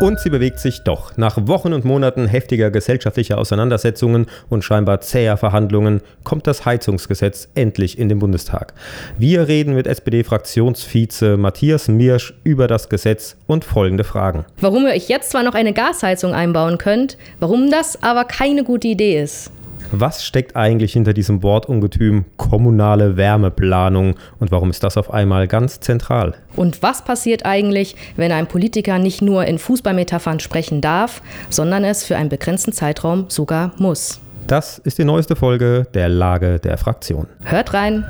Und sie bewegt sich doch. Nach Wochen und Monaten heftiger gesellschaftlicher Auseinandersetzungen und scheinbar zäher Verhandlungen kommt das Heizungsgesetz endlich in den Bundestag. Wir reden mit SPD-Fraktionsvize Matthias Mirsch über das Gesetz und folgende Fragen. Warum ihr euch jetzt zwar noch eine Gasheizung einbauen könnt, warum das aber keine gute Idee ist. Was steckt eigentlich hinter diesem Wortungetüm kommunale Wärmeplanung und warum ist das auf einmal ganz zentral? Und was passiert eigentlich, wenn ein Politiker nicht nur in Fußballmetaphern sprechen darf, sondern es für einen begrenzten Zeitraum sogar muss? Das ist die neueste Folge der Lage der Fraktion. Hört rein!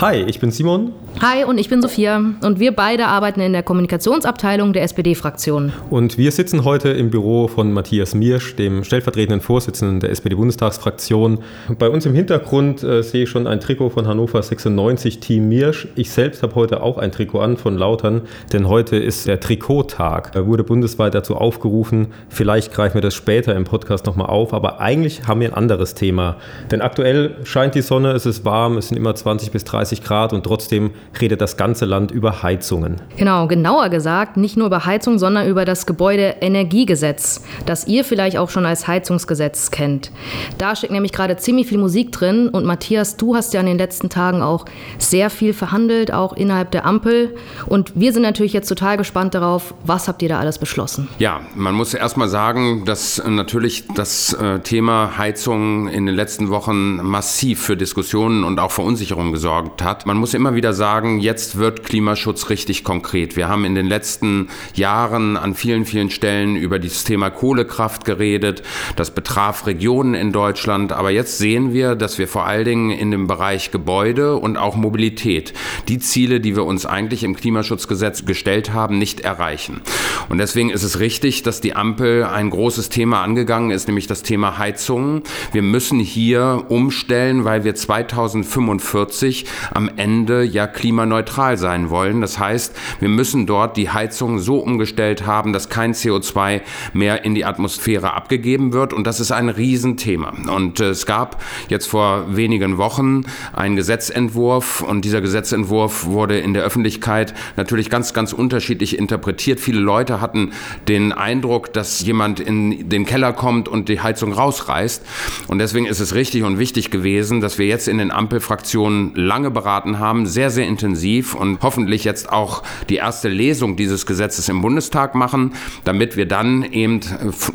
Hi, ich bin Simon. Hi, und ich bin Sophia. Und wir beide arbeiten in der Kommunikationsabteilung der SPD-Fraktion. Und wir sitzen heute im Büro von Matthias Miersch, dem stellvertretenden Vorsitzenden der SPD-Bundestagsfraktion. Bei uns im Hintergrund äh, sehe ich schon ein Trikot von Hannover 96 Team Miersch. Ich selbst habe heute auch ein Trikot an von Lautern, denn heute ist der Trikottag. Da wurde bundesweit dazu aufgerufen. Vielleicht greifen wir das später im Podcast nochmal auf, aber eigentlich haben wir ein anderes Thema. Denn aktuell scheint die Sonne, es ist warm, es sind immer 20 bis 30 Grad und trotzdem redet das ganze Land über Heizungen. Genau, genauer gesagt, nicht nur über Heizung, sondern über das Gebäudeenergiegesetz, das ihr vielleicht auch schon als Heizungsgesetz kennt. Da steckt nämlich gerade ziemlich viel Musik drin und Matthias, du hast ja in den letzten Tagen auch sehr viel verhandelt, auch innerhalb der Ampel. Und wir sind natürlich jetzt total gespannt darauf, was habt ihr da alles beschlossen? Ja, man muss erst mal sagen, dass natürlich das äh, Thema Heizung in den letzten Wochen massiv für Diskussionen und auch Verunsicherung gesorgt hat. Man muss immer wieder sagen, jetzt wird Klimaschutz richtig konkret. Wir haben in den letzten Jahren an vielen, vielen Stellen über das Thema Kohlekraft geredet. Das betraf Regionen in Deutschland. Aber jetzt sehen wir, dass wir vor allen Dingen in dem Bereich Gebäude und auch Mobilität die Ziele, die wir uns eigentlich im Klimaschutzgesetz gestellt haben, nicht erreichen. Und deswegen ist es richtig, dass die Ampel ein großes Thema angegangen ist, nämlich das Thema Heizungen. Wir müssen hier umstellen, weil wir 2045 am Ende ja klimaneutral sein wollen. Das heißt, wir müssen dort die Heizung so umgestellt haben, dass kein CO2 mehr in die Atmosphäre abgegeben wird. Und das ist ein Riesenthema. Und äh, es gab jetzt vor wenigen Wochen einen Gesetzentwurf und dieser Gesetzentwurf wurde in der Öffentlichkeit natürlich ganz, ganz unterschiedlich interpretiert. Viele Leute hatten den Eindruck, dass jemand in den Keller kommt und die Heizung rausreißt. Und deswegen ist es richtig und wichtig gewesen, dass wir jetzt in den Ampelfraktionen lange beraten haben, sehr, sehr intensiv und hoffentlich jetzt auch die erste Lesung dieses Gesetzes im Bundestag machen, damit wir dann eben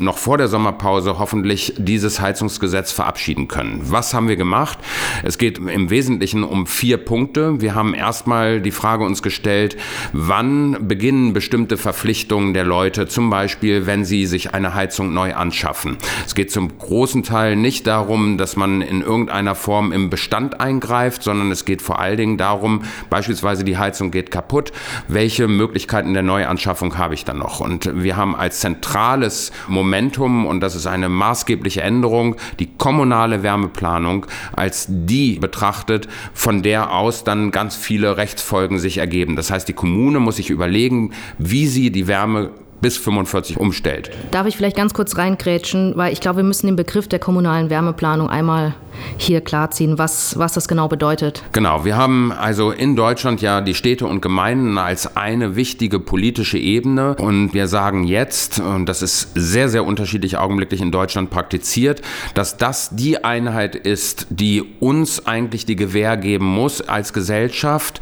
noch vor der Sommerpause hoffentlich dieses Heizungsgesetz verabschieden können. Was haben wir gemacht? Es geht im Wesentlichen um vier Punkte. Wir haben erstmal die Frage uns gestellt, wann beginnen bestimmte Verpflichtungen der Leute, zum Beispiel, wenn sie sich eine Heizung neu anschaffen. Es geht zum großen Teil nicht darum, dass man in irgendeiner Form im Bestand eingreift, sondern es geht vor allen Dingen darum, Beispielsweise die Heizung geht kaputt. Welche Möglichkeiten der Neuanschaffung habe ich dann noch? Und wir haben als zentrales Momentum, und das ist eine maßgebliche Änderung, die kommunale Wärmeplanung als die betrachtet, von der aus dann ganz viele Rechtsfolgen sich ergeben. Das heißt, die Kommune muss sich überlegen, wie sie die Wärme bis 45 umstellt. Darf ich vielleicht ganz kurz reingrätschen, weil ich glaube, wir müssen den Begriff der kommunalen Wärmeplanung einmal hier klarziehen, was, was das genau bedeutet. Genau, wir haben also in Deutschland ja die Städte und Gemeinden als eine wichtige politische Ebene und wir sagen jetzt, und das ist sehr, sehr unterschiedlich augenblicklich in Deutschland praktiziert, dass das die Einheit ist, die uns eigentlich die Gewähr geben muss als Gesellschaft,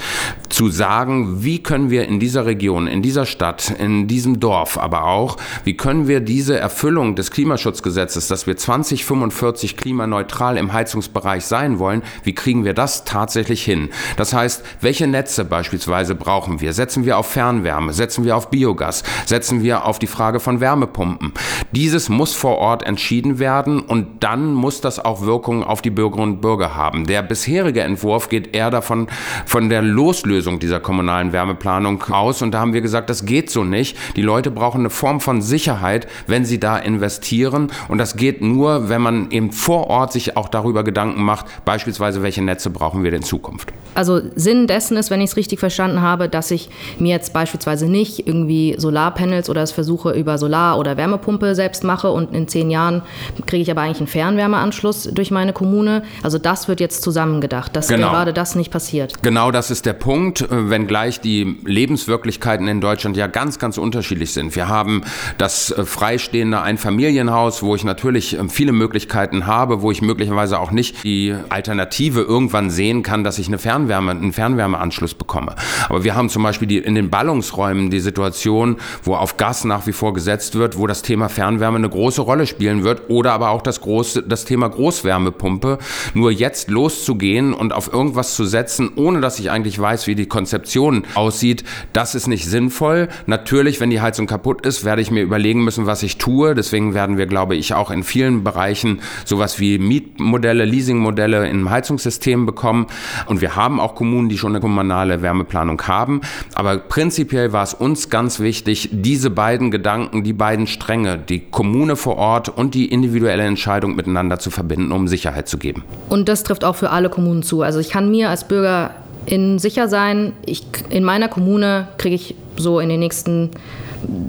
zu sagen, wie können wir in dieser Region, in dieser Stadt, in diesem Dorf aber auch, wie können wir diese Erfüllung des Klimaschutzgesetzes, dass wir 2045 klimaneutral im Heizungsbereich sein wollen, wie kriegen wir das tatsächlich hin? Das heißt, welche Netze beispielsweise brauchen wir? Setzen wir auf Fernwärme? Setzen wir auf Biogas? Setzen wir auf die Frage von Wärmepumpen? Dieses muss vor Ort entschieden werden und dann muss das auch Wirkungen auf die Bürgerinnen und Bürger haben. Der bisherige Entwurf geht eher davon, von der Loslösung dieser kommunalen Wärmeplanung aus und da haben wir gesagt, das geht so nicht. Die Leute brauchen eine Form von Sicherheit, wenn sie da investieren und das geht nur, wenn man eben vor Ort sich auch darüber darüber Gedanken macht, beispielsweise, welche Netze brauchen wir in Zukunft. Also Sinn dessen ist, wenn ich es richtig verstanden habe, dass ich mir jetzt beispielsweise nicht irgendwie Solarpanels oder das versuche über Solar- oder Wärmepumpe selbst mache und in zehn Jahren kriege ich aber eigentlich einen Fernwärmeanschluss durch meine Kommune. Also das wird jetzt zusammengedacht, dass genau. gerade das nicht passiert. Genau das ist der Punkt. Punkt, äh, wenngleich die Lebenswirklichkeiten in Deutschland ja ganz, ganz unterschiedlich sind. Wir haben das äh, freistehende Einfamilienhaus, wo ich natürlich äh, viele Möglichkeiten habe, wo ich möglicherweise auch nicht die Alternative irgendwann sehen kann, dass ich eine Fernwärme, einen Fernwärmeanschluss bekomme. Aber wir haben zum Beispiel die, in den Ballungsräumen die Situation, wo auf Gas nach wie vor gesetzt wird, wo das Thema Fernwärme eine große Rolle spielen wird oder aber auch das, große, das Thema Großwärmepumpe. Nur jetzt loszugehen und auf irgendwas zu setzen, ohne dass ich eigentlich weiß, wie die Konzeption aussieht, das ist nicht sinnvoll. Natürlich, wenn die Heizung kaputt ist, werde ich mir überlegen müssen, was ich tue. Deswegen werden wir, glaube ich, auch in vielen Bereichen sowas wie Mietmodelle, Leasingmodelle im Heizungssystem bekommen. Und wir haben auch Kommunen, die schon eine kommunale Wärmeplanung haben. Aber prinzipiell war es uns ganz wichtig, diese beiden Gedanken, die beiden Stränge, die Kommune vor Ort und die individuelle Entscheidung miteinander zu verbinden, um Sicherheit zu geben. Und das trifft auch für alle Kommunen zu. Also ich kann mir als Bürger in sicher sein, ich, in meiner Kommune kriege ich so in den nächsten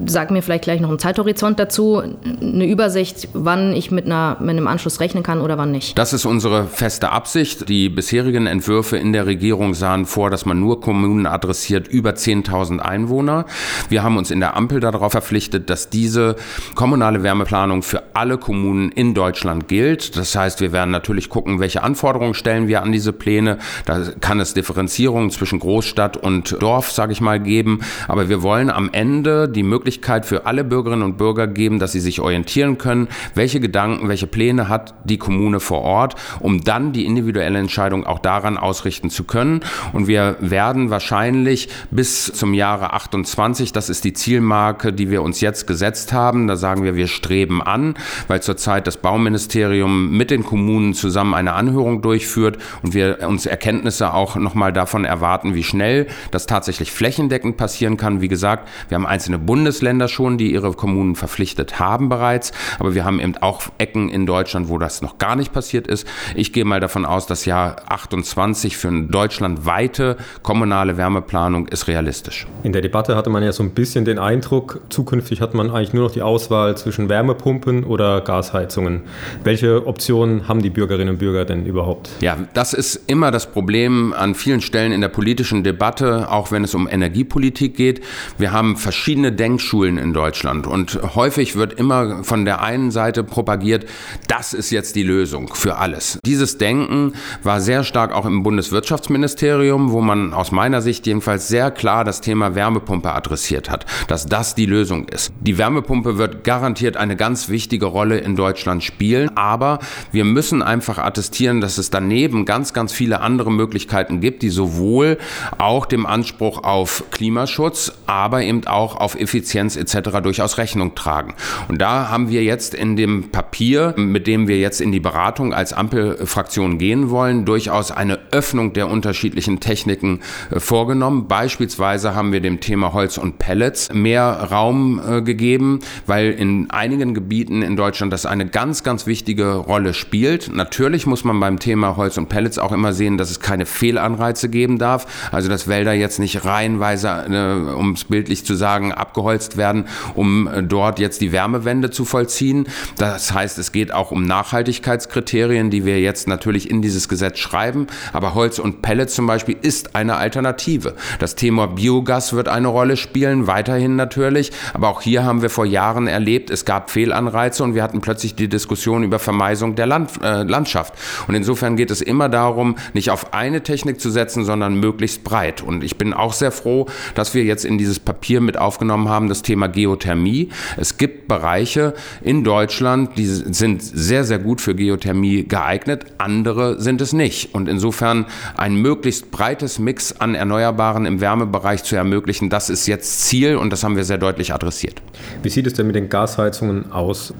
sag mir vielleicht gleich noch einen Zeithorizont dazu, eine Übersicht, wann ich mit, einer, mit einem Anschluss rechnen kann oder wann nicht. Das ist unsere feste Absicht. Die bisherigen Entwürfe in der Regierung sahen vor, dass man nur Kommunen adressiert über 10.000 Einwohner. Wir haben uns in der Ampel darauf verpflichtet, dass diese kommunale Wärmeplanung für alle Kommunen in Deutschland gilt. Das heißt, wir werden natürlich gucken, welche Anforderungen stellen wir an diese Pläne. Da kann es Differenzierungen zwischen Großstadt und Dorf, sage ich mal, geben. Aber wir wollen am Ende die Möglichkeit für alle Bürgerinnen und Bürger geben, dass sie sich orientieren können, welche Gedanken, welche Pläne hat die Kommune vor Ort, um dann die individuelle Entscheidung auch daran ausrichten zu können. Und wir werden wahrscheinlich bis zum Jahre 28, das ist die Zielmarke, die wir uns jetzt gesetzt haben, da sagen wir, wir streben an, weil zurzeit das Bauministerium mit den Kommunen zusammen eine Anhörung durchführt und wir uns Erkenntnisse auch nochmal davon erwarten, wie schnell das tatsächlich flächendeckend passieren kann. Wie gesagt, wir haben einzelne Bund Bundesländer schon, die ihre Kommunen verpflichtet haben bereits. Aber wir haben eben auch Ecken in Deutschland, wo das noch gar nicht passiert ist. Ich gehe mal davon aus, das Jahr 28 für eine deutschlandweite kommunale Wärmeplanung ist realistisch. In der Debatte hatte man ja so ein bisschen den Eindruck, zukünftig hat man eigentlich nur noch die Auswahl zwischen Wärmepumpen oder Gasheizungen. Welche Optionen haben die Bürgerinnen und Bürger denn überhaupt? Ja, das ist immer das Problem an vielen Stellen in der politischen Debatte, auch wenn es um Energiepolitik geht. Wir haben verschiedene Denkschulen in Deutschland. Und häufig wird immer von der einen Seite propagiert, das ist jetzt die Lösung für alles. Dieses Denken war sehr stark auch im Bundeswirtschaftsministerium, wo man aus meiner Sicht jedenfalls sehr klar das Thema Wärmepumpe adressiert hat, dass das die Lösung ist. Die Wärmepumpe wird garantiert eine ganz wichtige Rolle in Deutschland spielen, aber wir müssen einfach attestieren, dass es daneben ganz, ganz viele andere Möglichkeiten gibt, die sowohl auch dem Anspruch auf Klimaschutz, aber eben auch auf Effizienz etc. durchaus Rechnung tragen. Und da haben wir jetzt in dem Papier, mit dem wir jetzt in die Beratung als Ampelfraktion gehen wollen, durchaus eine Öffnung der unterschiedlichen Techniken äh, vorgenommen. Beispielsweise haben wir dem Thema Holz und Pellets mehr Raum äh, gegeben, weil in einigen Gebieten in Deutschland das eine ganz, ganz wichtige Rolle spielt. Natürlich muss man beim Thema Holz und Pellets auch immer sehen, dass es keine Fehlanreize geben darf. Also dass Wälder jetzt nicht reihenweise, äh, um es bildlich zu sagen, abgeholzt abgeholzt werden, um äh, dort jetzt die Wärmewende zu vollziehen. Das heißt, es geht auch um Nachhaltigkeitskriterien, die wir jetzt natürlich in dieses Gesetz schreiben. Aber Holz und Pellets zum Beispiel ist eine Alternative. Das Thema Biogas wird eine Rolle spielen, weiterhin natürlich. Aber auch hier haben wir vor Jahren erlebt, es gab Fehlanreize und wir hatten plötzlich die Diskussion über Vermeisung der Land, äh, Landschaft. Und insofern geht es immer darum, nicht auf eine Technik zu setzen, sondern möglichst breit. Und ich bin auch sehr froh, dass wir jetzt in dieses Papier mit aufgenommen haben, haben, das Thema Geothermie. Es gibt Bereiche in Deutschland, die sind sehr, sehr gut für Geothermie geeignet, andere sind es nicht. Und insofern ein möglichst breites Mix an Erneuerbaren im Wärmebereich zu ermöglichen, das ist jetzt Ziel und das haben wir sehr deutlich adressiert. Wie sieht es denn mit den Gasheizungen aus?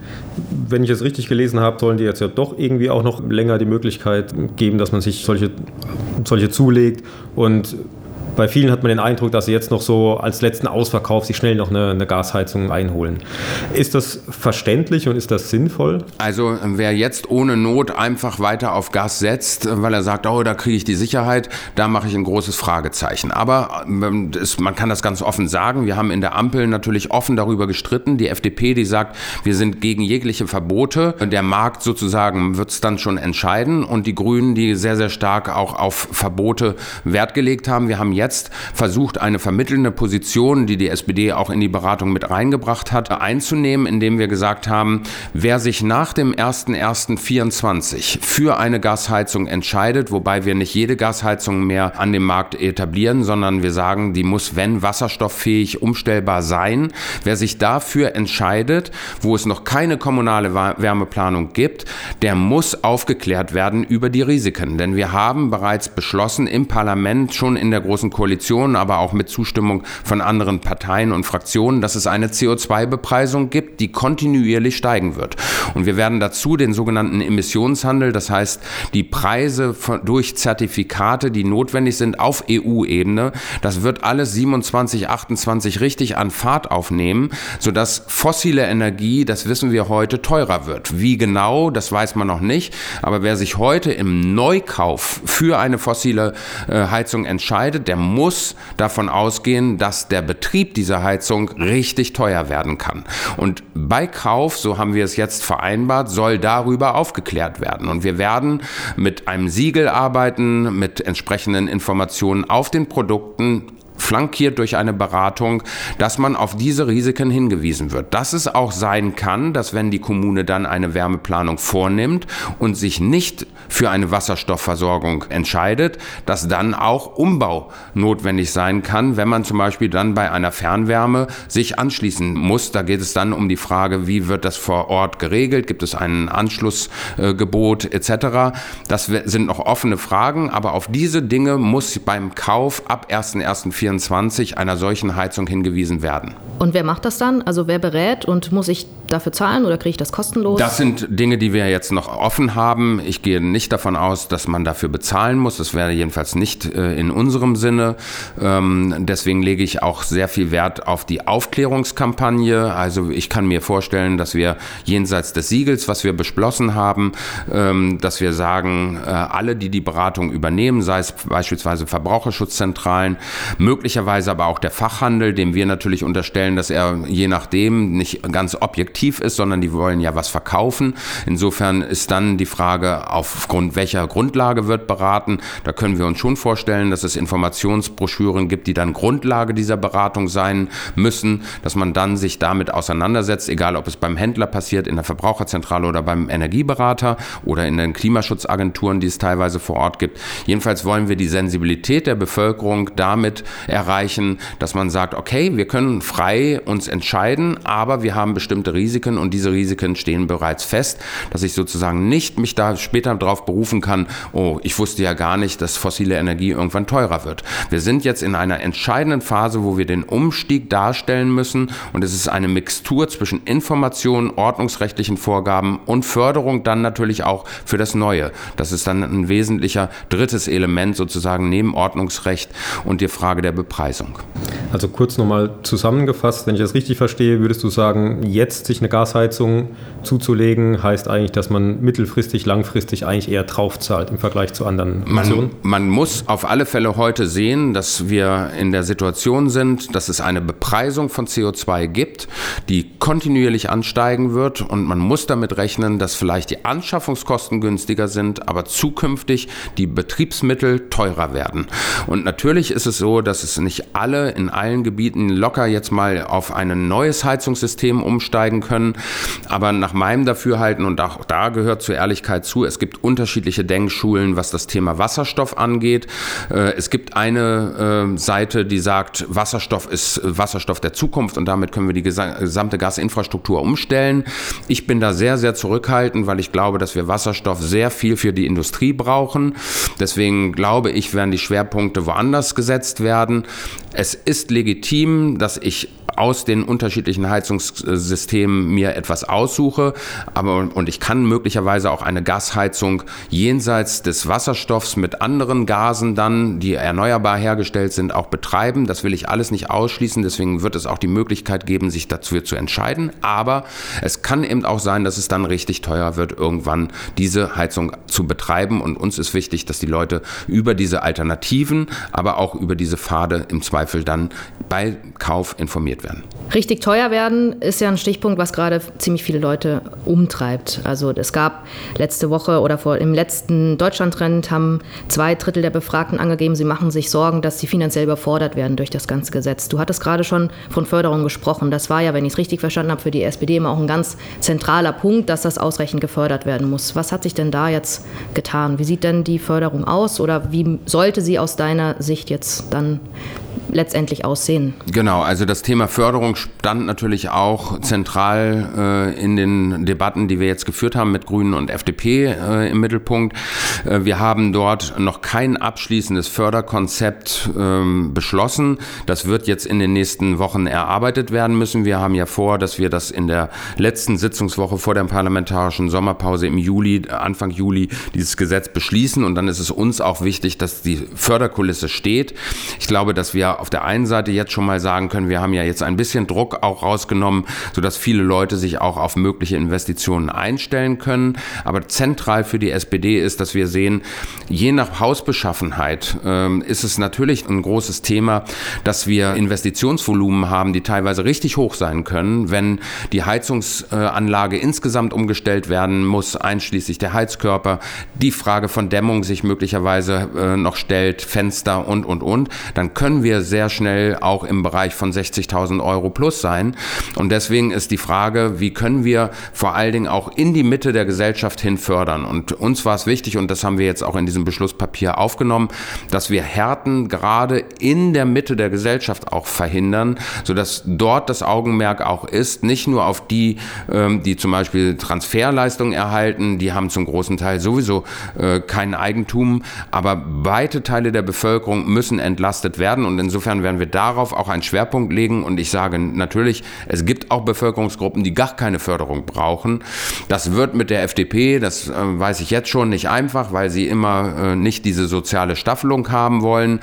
Wenn ich es richtig gelesen habe, sollen die jetzt ja doch irgendwie auch noch länger die Möglichkeit geben, dass man sich solche, solche zulegt und bei vielen hat man den Eindruck, dass sie jetzt noch so als letzten Ausverkauf sich schnell noch eine, eine, Gasheizung einholen. Ist das verständlich und ist das sinnvoll? Also wer jetzt ohne Not einfach weiter auf Gas setzt, weil er sagt, oh, da kriege ich die Sicherheit, da mache ich ein großes Fragezeichen. Aber ähm, das, man kann das ganz offen sagen. Wir haben in der Ampel natürlich offen darüber gestritten. Die FDP, die sagt, wir sind gegen jegliche Verbote. Der Markt sozusagen wird es dann schon entscheiden. Und die Grünen, die sehr, sehr stark auch auf Verbote Wert gelegt haben. Wir haben jetzt jetzt versucht, eine vermittelnde Position, die die SPD auch in die Beratung mit reingebracht hat, einzunehmen, indem wir gesagt haben, wer sich nach dem 01.01.24 für eine Gasheizung entscheidet, wobei wir nicht jede Gasheizung mehr an dem Markt etablieren, sondern wir sagen, die muss, wenn wasserstofffähig, umstellbar sein. Wer sich dafür entscheidet, wo es noch keine kommunale Wärmeplanung gibt, der muss aufgeklärt werden über die Risiken. Denn wir haben bereits beschlossen im Parlament, schon in der Großen Koalition, aber auch mit Zustimmung von anderen Parteien und Fraktionen, dass es eine CO2-Bepreisung gibt, die kontinuierlich steigen wird. Und wir werden dazu den sogenannten Emissionshandel, das heißt die Preise durch Zertifikate, die notwendig sind auf EU-Ebene, das wird alles 27, 28 richtig an Fahrt aufnehmen, sodass fossile Energie, das wissen wir heute, teurer wird. Wie genau, das weiß man noch nicht. Aber wer sich heute im Neukauf für eine fossile äh, Heizung entscheidet, der muss davon ausgehen, dass der Betrieb dieser Heizung richtig teuer werden kann. Und bei Kauf, so haben wir es jetzt vereinbart, soll darüber aufgeklärt werden. Und wir werden mit einem Siegel arbeiten, mit entsprechenden Informationen auf den Produkten flankiert durch eine Beratung, dass man auf diese Risiken hingewiesen wird. Dass es auch sein kann, dass wenn die Kommune dann eine Wärmeplanung vornimmt und sich nicht für eine Wasserstoffversorgung entscheidet, dass dann auch Umbau notwendig sein kann, wenn man zum Beispiel dann bei einer Fernwärme sich anschließen muss. Da geht es dann um die Frage, wie wird das vor Ort geregelt? Gibt es ein Anschlussgebot äh, etc.? Das sind noch offene Fragen, aber auf diese Dinge muss beim Kauf ab 1.1.24 2024 einer solchen Heizung hingewiesen werden. Und wer macht das dann? Also wer berät und muss ich dafür zahlen oder kriege ich das kostenlos? Das sind Dinge, die wir jetzt noch offen haben. Ich gehe nicht davon aus, dass man dafür bezahlen muss. Das wäre jedenfalls nicht äh, in unserem Sinne. Ähm, deswegen lege ich auch sehr viel Wert auf die Aufklärungskampagne. Also ich kann mir vorstellen, dass wir jenseits des Siegels, was wir beschlossen haben, ähm, dass wir sagen, äh, alle, die die Beratung übernehmen, sei es beispielsweise Verbraucherschutzzentralen, möglicherweise aber auch der Fachhandel, dem wir natürlich unterstellen, dass er je nachdem nicht ganz objektiv ist, sondern die wollen ja was verkaufen. Insofern ist dann die Frage, aufgrund welcher Grundlage wird beraten. Da können wir uns schon vorstellen, dass es Informationsbroschüren gibt, die dann Grundlage dieser Beratung sein müssen, dass man dann sich damit auseinandersetzt, egal ob es beim Händler passiert, in der Verbraucherzentrale oder beim Energieberater oder in den Klimaschutzagenturen, die es teilweise vor Ort gibt. Jedenfalls wollen wir die Sensibilität der Bevölkerung damit erreichen, dass man sagt, okay, wir können frei uns entscheiden, aber wir haben bestimmte Risiken und diese Risiken stehen bereits fest, dass ich sozusagen nicht mich da später darauf berufen kann, oh, ich wusste ja gar nicht, dass fossile Energie irgendwann teurer wird. Wir sind jetzt in einer entscheidenden Phase, wo wir den Umstieg darstellen müssen und es ist eine Mixtur zwischen Informationen, ordnungsrechtlichen Vorgaben und Förderung dann natürlich auch für das Neue. Das ist dann ein wesentlicher drittes Element sozusagen neben Ordnungsrecht und die Frage der Bepreisung. Also kurz nochmal zusammengefasst, wenn ich das richtig verstehe, würdest du sagen, jetzt sich eine Gasheizung zuzulegen, heißt eigentlich, dass man mittelfristig, langfristig eigentlich eher draufzahlt im Vergleich zu anderen man, man muss auf alle Fälle heute sehen, dass wir in der Situation sind, dass es eine Bepreisung von CO2 gibt, die kontinuierlich ansteigen wird und man muss damit rechnen, dass vielleicht die Anschaffungskosten günstiger sind, aber zukünftig die Betriebsmittel teurer werden. Und natürlich ist es so, dass es nicht alle in allen Gebieten locker jetzt mal auf ein neues Heizungssystem umsteigen können. Aber nach meinem Dafürhalten, und auch da gehört zur Ehrlichkeit zu, es gibt unterschiedliche Denkschulen, was das Thema Wasserstoff angeht. Äh, es gibt eine äh, Seite, die sagt, Wasserstoff ist Wasserstoff der Zukunft und damit können wir die gesamte Gasinfrastruktur umstellen. Ich bin da sehr, sehr zurückhaltend, weil ich glaube, dass wir Wasserstoff sehr viel für die Industrie brauchen. Deswegen glaube ich, werden die Schwerpunkte woanders gesetzt werden. Es ist legitim, dass ich aus den unterschiedlichen Heizungssystemen mir etwas aussuche, aber und ich kann möglicherweise auch eine Gasheizung jenseits des Wasserstoffs mit anderen Gasen dann, die erneuerbar hergestellt sind, auch betreiben. Das will ich alles nicht ausschließen, deswegen wird es auch die Möglichkeit geben, sich dafür zu entscheiden, aber es kann eben auch sein, dass es dann richtig teuer wird, irgendwann diese Heizung zu betreiben. Und uns ist wichtig, dass die Leute über diese Alternativen, aber auch über diese Pfade im Zweifel dann bei Kauf informiert werden. Richtig teuer werden ist ja ein Stichpunkt, was gerade ziemlich viele Leute umtreibt. Also es gab letzte Woche oder vor im letzten Deutschland-Trend haben zwei Drittel der Befragten angegeben, sie machen sich Sorgen, dass sie finanziell überfordert werden durch das ganze Gesetz. Du hattest gerade schon von Förderung gesprochen. Das war ja, wenn ich es richtig verstanden habe, für die SPD immer auch ein ganz zentraler Punkt, dass das ausreichend gefördert werden muss. Was hat sich denn da jetzt getan? Wie sieht denn die Förderung aus oder wie sollte sie aus deiner Sicht jetzt dann letztendlich aussehen. Genau, also das Thema Förderung stand natürlich auch zentral äh, in den Debatten, die wir jetzt geführt haben mit Grünen und FDP äh, im Mittelpunkt. Äh, wir haben dort noch kein abschließendes Förderkonzept ähm, beschlossen. Das wird jetzt in den nächsten Wochen erarbeitet werden müssen. Wir haben ja vor, dass wir das in der letzten Sitzungswoche vor der parlamentarischen Sommerpause im Juli, Anfang Juli, dieses Gesetz beschließen. Und dann ist es uns auch wichtig, dass die Förderkulisse steht. Ich glaube, dass wir auf der einen Seite jetzt schon mal sagen können, wir haben ja jetzt ein bisschen Druck auch rausgenommen, sodass viele Leute sich auch auf mögliche Investitionen einstellen können. Aber zentral für die SPD ist, dass wir sehen, je nach Hausbeschaffenheit äh, ist es natürlich ein großes Thema, dass wir Investitionsvolumen haben, die teilweise richtig hoch sein können, wenn die Heizungsanlage insgesamt umgestellt werden muss, einschließlich der Heizkörper, die Frage von Dämmung sich möglicherweise äh, noch stellt, Fenster und, und, und, dann können wir sehr schnell auch im Bereich von 60.000 Euro plus sein. Und deswegen ist die Frage, wie können wir vor allen Dingen auch in die Mitte der Gesellschaft hin fördern? Und uns war es wichtig, und das haben wir jetzt auch in diesem Beschlusspapier aufgenommen, dass wir Härten gerade in der Mitte der Gesellschaft auch verhindern, sodass dort das Augenmerk auch ist, nicht nur auf die, ähm, die zum Beispiel Transferleistungen erhalten, die haben zum großen Teil sowieso äh, kein Eigentum, aber weite Teile der Bevölkerung müssen entlastet werden und insofern werden wir darauf auch einen Schwerpunkt legen. Und ich sage natürlich, es gibt auch Bevölkerungsgruppen, die gar keine Förderung brauchen. Das wird mit der FDP, das äh, weiß ich jetzt schon, nicht einfach, weil sie immer äh, nicht diese soziale Staffelung haben wollen.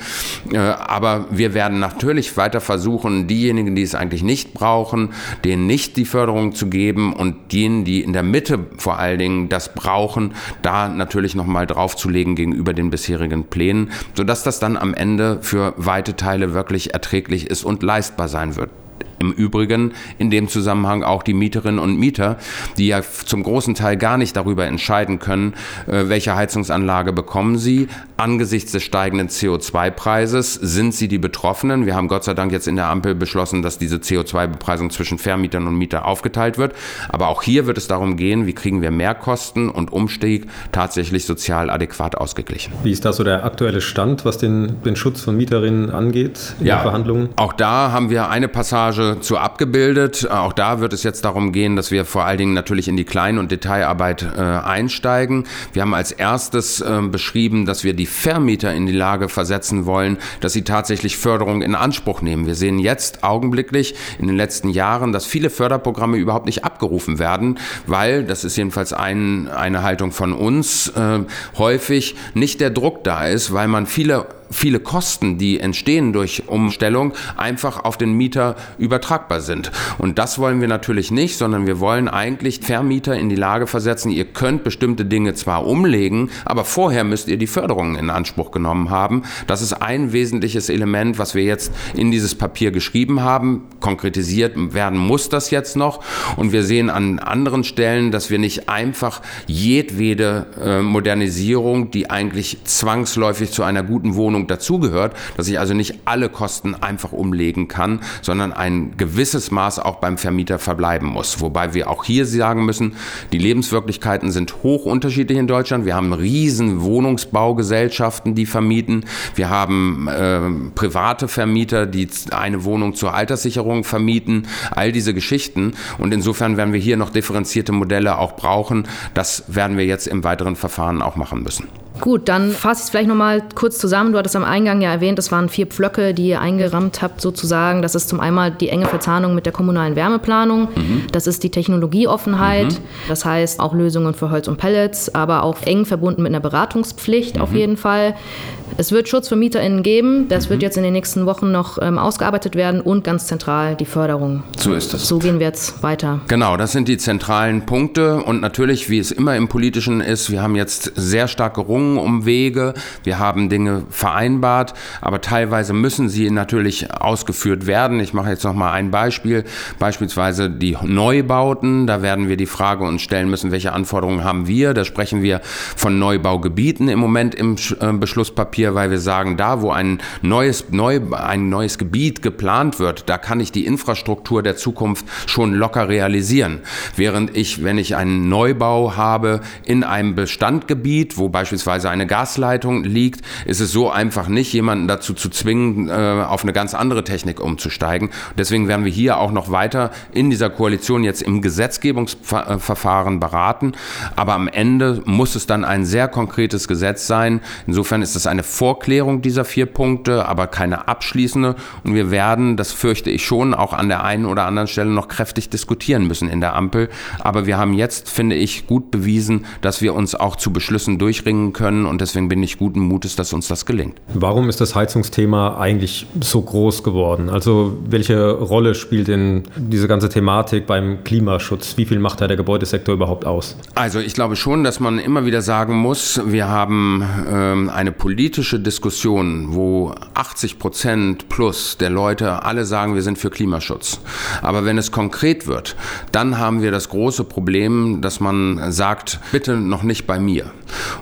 Äh, aber wir werden natürlich weiter versuchen, diejenigen, die es eigentlich nicht brauchen, denen nicht die Förderung zu geben und denen, die in der Mitte vor allen Dingen das brauchen, da natürlich nochmal draufzulegen gegenüber den bisherigen Plänen, sodass das dann am Ende für weite Teile Teile wirklich erträglich ist und leistbar sein wird. Im Übrigen in dem Zusammenhang auch die Mieterinnen und Mieter, die ja zum großen Teil gar nicht darüber entscheiden können, äh, welche Heizungsanlage bekommen sie. Angesichts des steigenden CO2-Preises sind sie die Betroffenen. Wir haben Gott sei Dank jetzt in der Ampel beschlossen, dass diese CO2-Bepreisung zwischen Vermietern und Mieter aufgeteilt wird. Aber auch hier wird es darum gehen, wie kriegen wir Mehrkosten und Umstieg tatsächlich sozial adäquat ausgeglichen. Wie ist da so der aktuelle Stand, was den, den Schutz von Mieterinnen angeht in ja, den Verhandlungen? Auch da haben wir eine Passage zu abgebildet. Auch da wird es jetzt darum gehen, dass wir vor allen Dingen natürlich in die Klein- und Detailarbeit äh, einsteigen. Wir haben als erstes äh, beschrieben, dass wir die Vermieter in die Lage versetzen wollen, dass sie tatsächlich Förderung in Anspruch nehmen. Wir sehen jetzt augenblicklich in den letzten Jahren, dass viele Förderprogramme überhaupt nicht abgerufen werden, weil, das ist jedenfalls ein, eine Haltung von uns, äh, häufig nicht der Druck da ist, weil man viele viele Kosten, die entstehen durch Umstellung, einfach auf den Mieter übertragbar sind. Und das wollen wir natürlich nicht, sondern wir wollen eigentlich Vermieter in die Lage versetzen, ihr könnt bestimmte Dinge zwar umlegen, aber vorher müsst ihr die Förderungen in Anspruch genommen haben. Das ist ein wesentliches Element, was wir jetzt in dieses Papier geschrieben haben. Konkretisiert werden muss das jetzt noch. Und wir sehen an anderen Stellen, dass wir nicht einfach jedwede äh, Modernisierung, die eigentlich zwangsläufig zu einer guten Wohnung Wohnung dazugehört, dass ich also nicht alle Kosten einfach umlegen kann, sondern ein gewisses Maß auch beim Vermieter verbleiben muss. Wobei wir auch hier sagen müssen, die Lebenswirklichkeiten sind hoch unterschiedlich in Deutschland. Wir haben riesen Wohnungsbaugesellschaften, die vermieten. Wir haben äh, private Vermieter, die eine Wohnung zur Alterssicherung vermieten. All diese Geschichten. Und insofern werden wir hier noch differenzierte Modelle auch brauchen. Das werden wir jetzt im weiteren Verfahren auch machen müssen. Gut, dann fasse ich es vielleicht nochmal kurz zusammen. Du hattest am Eingang ja erwähnt, es waren vier Pflöcke, die ihr eingerammt habt sozusagen. Das ist zum einen die enge Verzahnung mit der kommunalen Wärmeplanung. Mhm. Das ist die Technologieoffenheit. Mhm. Das heißt auch Lösungen für Holz und Pellets, aber auch eng verbunden mit einer Beratungspflicht mhm. auf jeden Fall. Es wird Schutz für MieterInnen geben. Das wird mhm. jetzt in den nächsten Wochen noch ähm, ausgearbeitet werden und ganz zentral die Förderung. So ist es. So gehen wir jetzt weiter. Genau, das sind die zentralen Punkte. Und natürlich, wie es immer im Politischen ist, wir haben jetzt sehr stark gerungen gerungen um Wege, wir haben Dinge vereinbart, aber teilweise müssen sie natürlich ausgeführt werden. Ich mache jetzt noch mal ein Beispiel, beispielsweise die Neubauten. Da werden wir die Frage uns stellen müssen, welche Anforderungen haben wir? Da sprechen wir von Neubaugebieten im Moment im äh, Beschlusspapier, weil wir sagen, da wo ein neues, neu, ein neues Gebiet geplant wird, da kann ich die Infrastruktur der Zukunft schon locker realisieren. Während ich, wenn ich einen Neubau habe in einem Bestandgebiet, wo beispielsweise eine Gasleitung liegt, ist es so einfach nicht, jemanden dazu zu zwingen, äh, auf eine ganz andere Technik umzusteigen. Deswegen werden wir hier auch noch weiter in dieser Koalition jetzt im Gesetzgebungsverfahren beraten. Aber am Ende muss es dann ein sehr konkretes Gesetz sein. Insofern ist es eine Vorklärung dieser vier Punkte, aber keine abschließende. Und wir werden, das fürchte ich schon, auch an der einen oder anderen Stelle noch kräftig diskutieren müssen in der Ampel. Aber wir haben jetzt, finde ich, gut bewiesen, dass wir uns auch zu Beschlüssen durchringen können. Und deswegen bin ich guten Mutes, dass uns das gelingt. Warum ist das Heizungsthema eigentlich so groß geworden? Also welche Rolle spielt denn diese ganze Thematik beim Klimaschutz? Wie viel macht da der Gebäudesektor überhaupt aus? Also ich glaube schon, dass man immer wieder sagen muss, wir haben ähm, eine politische Diskussion, wo 80 Prozent plus der Leute alle sagen, wir sind für Klimaschutz. Aber wenn es konkret wird, dann haben wir das große Problem, dass man sagt, bitte noch nicht bei mir.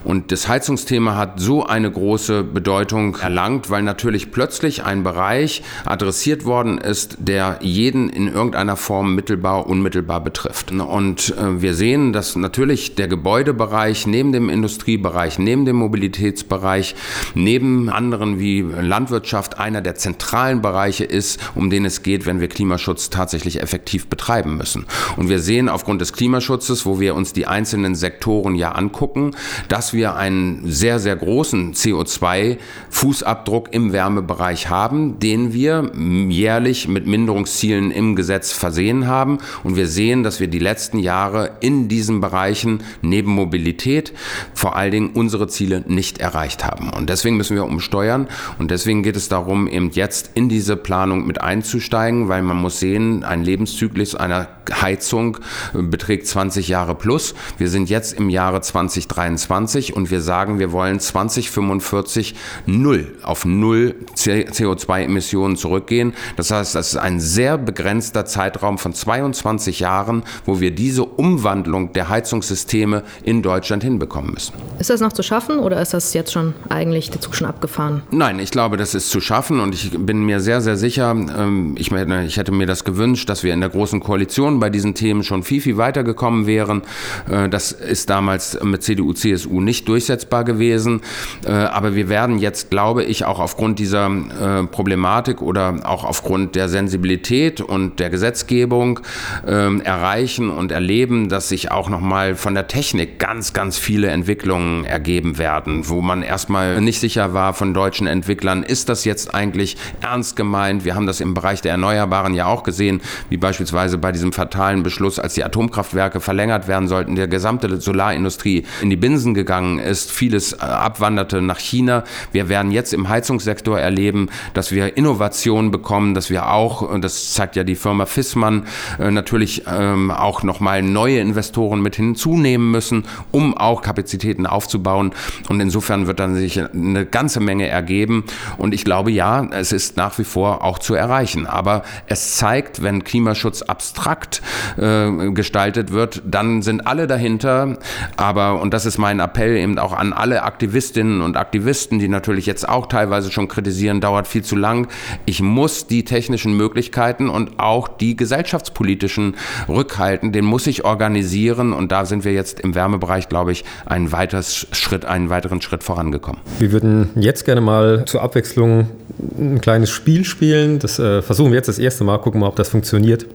Und das Heizungsthema hat so eine große Bedeutung erlangt, weil natürlich plötzlich ein Bereich adressiert worden ist, der jeden in irgendeiner Form mittelbar, unmittelbar betrifft. Und äh, wir sehen, dass natürlich der Gebäudebereich neben dem Industriebereich, neben dem Mobilitätsbereich, neben anderen wie Landwirtschaft einer der zentralen Bereiche ist, um den es geht, wenn wir Klimaschutz tatsächlich effektiv betreiben müssen. Und wir sehen aufgrund des Klimaschutzes, wo wir uns die einzelnen Sektoren ja angucken, dass wir einen sehr, sehr großen CO2-Fußabdruck im Wärmebereich haben, den wir jährlich mit Minderungszielen im Gesetz versehen haben. Und wir sehen, dass wir die letzten Jahre in diesen Bereichen neben Mobilität vor allen Dingen unsere Ziele nicht erreicht haben. Und deswegen müssen wir umsteuern. Und deswegen geht es darum, eben jetzt in diese Planung mit einzusteigen, weil man muss sehen, ein Lebenszyklus einer Heizung beträgt 20 Jahre plus. Wir sind jetzt im Jahre 2023 und wir sagen, wir wollen 2045 null auf null CO2-Emissionen zurückgehen. Das heißt, das ist ein sehr begrenzter Zeitraum von 22 Jahren, wo wir diese Umwandlung der Heizungssysteme in Deutschland hinbekommen müssen. Ist das noch zu schaffen oder ist das jetzt schon eigentlich der Zug schon abgefahren? Nein, ich glaube, das ist zu schaffen und ich bin mir sehr, sehr sicher, ähm, ich, ich hätte mir das gewünscht, dass wir in der Großen Koalition bei diesen Themen schon viel, viel weiter gekommen wären. Äh, das ist damals mit CDU, CSU nicht durchsetzbar gewesen. Äh, aber wir werden jetzt, glaube ich, auch aufgrund dieser äh, Problematik oder auch aufgrund der Sensibilität und der Gesetzgebung ähm, erreichen und erleben, dass sich auch nochmal von der Technik ganz, ganz viele Entwicklungen ergeben werden, wo man erstmal nicht sicher war von deutschen Entwicklern, ist das jetzt eigentlich ernst gemeint? Wir haben das im Bereich der Erneuerbaren ja auch gesehen, wie beispielsweise bei diesem fatalen Beschluss, als die Atomkraftwerke verlängert werden sollten, der gesamte Solarindustrie in die Binsen gegangen ist, vieles äh, abwanderte nach China. Wir werden jetzt im Heizungssektor erleben, dass wir Innovationen bekommen, dass wir auch, das zeigt ja die Firma Fissmann, äh, natürlich ähm, auch nochmal neue Investoren mit hinzunehmen müssen, um auch Kapazitäten aufzubauen. Und insofern wird dann sich eine ganze Menge ergeben. Und ich glaube, ja, es ist nach wie vor auch zu erreichen. Aber es zeigt, wenn Klimaschutz abstrakt äh, gestaltet wird, dann sind alle dahinter. Aber, und das ist mein Appell eben auch an alle Aktivistinnen und Aktivisten, die natürlich jetzt auch teilweise schon kritisieren, dauert viel zu lang. Ich muss die technischen Möglichkeiten und auch die gesellschaftspolitischen rückhalten, den muss ich organisieren. Und da sind wir jetzt im Wärmebereich, glaube ich, einen, weiters Schritt, einen weiteren Schritt vorangekommen. Wir würden jetzt gerne mal zur Abwechslung ein kleines Spiel spielen. Das äh, versuchen wir jetzt das erste Mal, gucken mal, ob das funktioniert.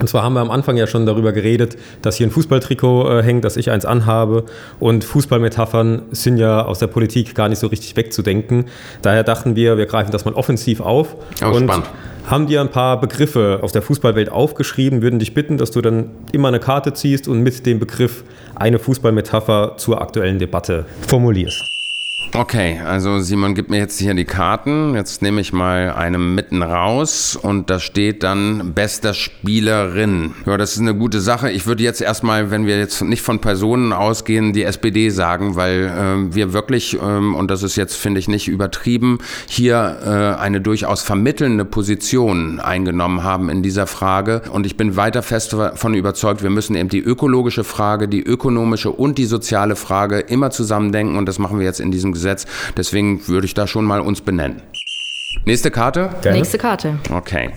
Und zwar haben wir am Anfang ja schon darüber geredet, dass hier ein Fußballtrikot äh, hängt, dass ich eins anhabe. Und Fußballmetaphern sind ja aus der Politik gar nicht so richtig wegzudenken. Daher dachten wir, wir greifen das mal offensiv auf. Oh, und spannend. haben dir ein paar Begriffe aus der Fußballwelt aufgeschrieben, würden dich bitten, dass du dann immer eine Karte ziehst und mit dem Begriff eine Fußballmetapher zur aktuellen Debatte formulierst. Okay, also Simon gibt mir jetzt hier die Karten. Jetzt nehme ich mal eine mitten raus und da steht dann bester Spielerin. Ja, das ist eine gute Sache. Ich würde jetzt erstmal, wenn wir jetzt nicht von Personen ausgehen, die SPD sagen, weil äh, wir wirklich, ähm, und das ist jetzt, finde ich, nicht übertrieben, hier äh, eine durchaus vermittelnde Position eingenommen haben in dieser Frage. Und ich bin weiter fest davon überzeugt, wir müssen eben die ökologische Frage, die ökonomische und die soziale Frage immer zusammendenken und das machen wir jetzt in diesem Gesetz. Deswegen würde ich da schon mal uns benennen. Nächste Karte? Gerne. Nächste Karte. Okay.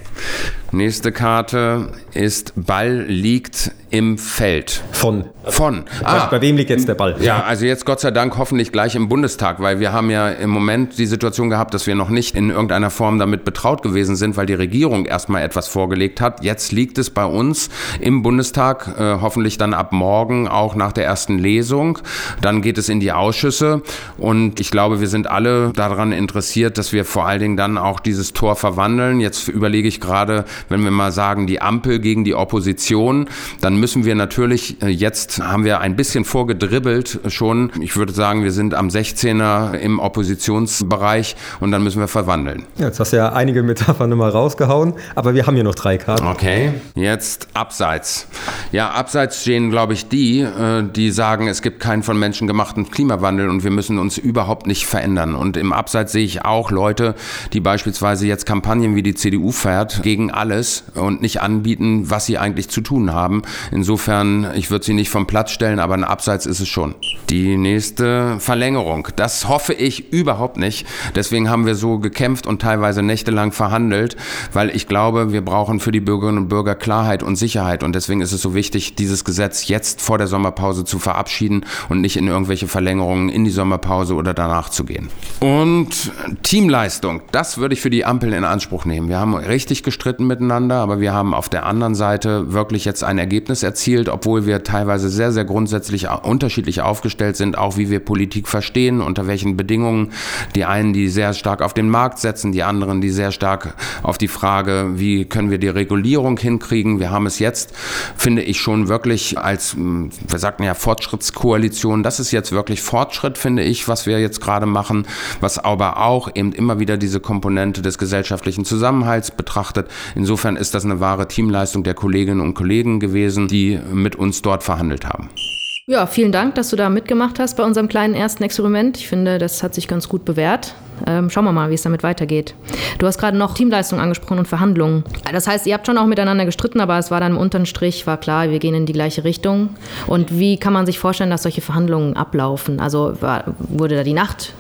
Nächste Karte ist Ball liegt im Feld. Von. Von. Ah, bei, wem liegt jetzt der Ball? Ja, also jetzt Gott sei Dank hoffentlich gleich im Bundestag, weil wir haben ja im Moment die Situation gehabt, dass wir noch nicht in irgendeiner Form damit betraut gewesen sind, weil die Regierung erstmal etwas vorgelegt hat. Jetzt liegt es bei uns im Bundestag, äh, hoffentlich dann ab morgen auch nach der ersten Lesung. Dann geht es in die Ausschüsse und ich glaube, wir sind alle daran interessiert, dass wir vor allen Dingen dann auch dieses Tor verwandeln. Jetzt überlege ich gerade, wenn wir mal sagen, die Ampel gegen die Opposition, dann müssen wir natürlich, äh, jetzt haben wir ein bisschen vorgedribbelt schon. Ich würde sagen, wir sind am 16er im Oppositionsbereich und dann müssen wir verwandeln. Ja, jetzt hast du ja einige Metaphern immer rausgehauen, aber wir haben hier noch drei Karten. Okay, jetzt abseits. Ja, abseits stehen, glaube ich, die, äh, die sagen, es gibt keinen von Menschen gemachten Klimawandel und wir müssen uns überhaupt nicht verändern. Und im Abseits sehe ich auch Leute, die beispielsweise jetzt Kampagnen wie die CDU fährt gegen alle alles und nicht anbieten, was sie eigentlich zu tun haben. Insofern, ich würde sie nicht vom Platz stellen, aber ein Abseits ist es schon. Die nächste Verlängerung, das hoffe ich überhaupt nicht. Deswegen haben wir so gekämpft und teilweise nächtelang verhandelt, weil ich glaube, wir brauchen für die Bürgerinnen und Bürger Klarheit und Sicherheit. Und deswegen ist es so wichtig, dieses Gesetz jetzt vor der Sommerpause zu verabschieden und nicht in irgendwelche Verlängerungen in die Sommerpause oder danach zu gehen. Und Teamleistung, das würde ich für die Ampel in Anspruch nehmen. Wir haben richtig gestritten mit miteinander, aber wir haben auf der anderen Seite wirklich jetzt ein Ergebnis erzielt, obwohl wir teilweise sehr, sehr grundsätzlich unterschiedlich aufgestellt sind, auch wie wir Politik verstehen, unter welchen Bedingungen. Die einen, die sehr stark auf den Markt setzen, die anderen, die sehr stark auf die Frage, wie können wir die Regulierung hinkriegen. Wir haben es jetzt, finde ich, schon wirklich als, hm, wir sagten ja Fortschrittskoalition, das ist jetzt wirklich Fortschritt, finde ich, was wir jetzt gerade machen, was aber auch eben immer wieder diese Komponente des gesellschaftlichen Zusammenhalts betrachtet. Insofern ist das eine wahre Teamleistung der Kolleginnen und Kollegen gewesen, die mit uns dort verhandelt haben. Ja, vielen Dank, dass du da mitgemacht hast bei unserem kleinen ersten Experiment. Ich finde, das hat sich ganz gut bewährt. Ähm, schauen wir mal, wie es damit weitergeht. Du hast gerade noch Teamleistung angesprochen und Verhandlungen. Das heißt, ihr habt schon auch miteinander gestritten, aber es war dann im unteren Strich, war klar, wir gehen in die gleiche Richtung. Und wie kann man sich vorstellen, dass solche Verhandlungen ablaufen? Also war, wurde da die Nacht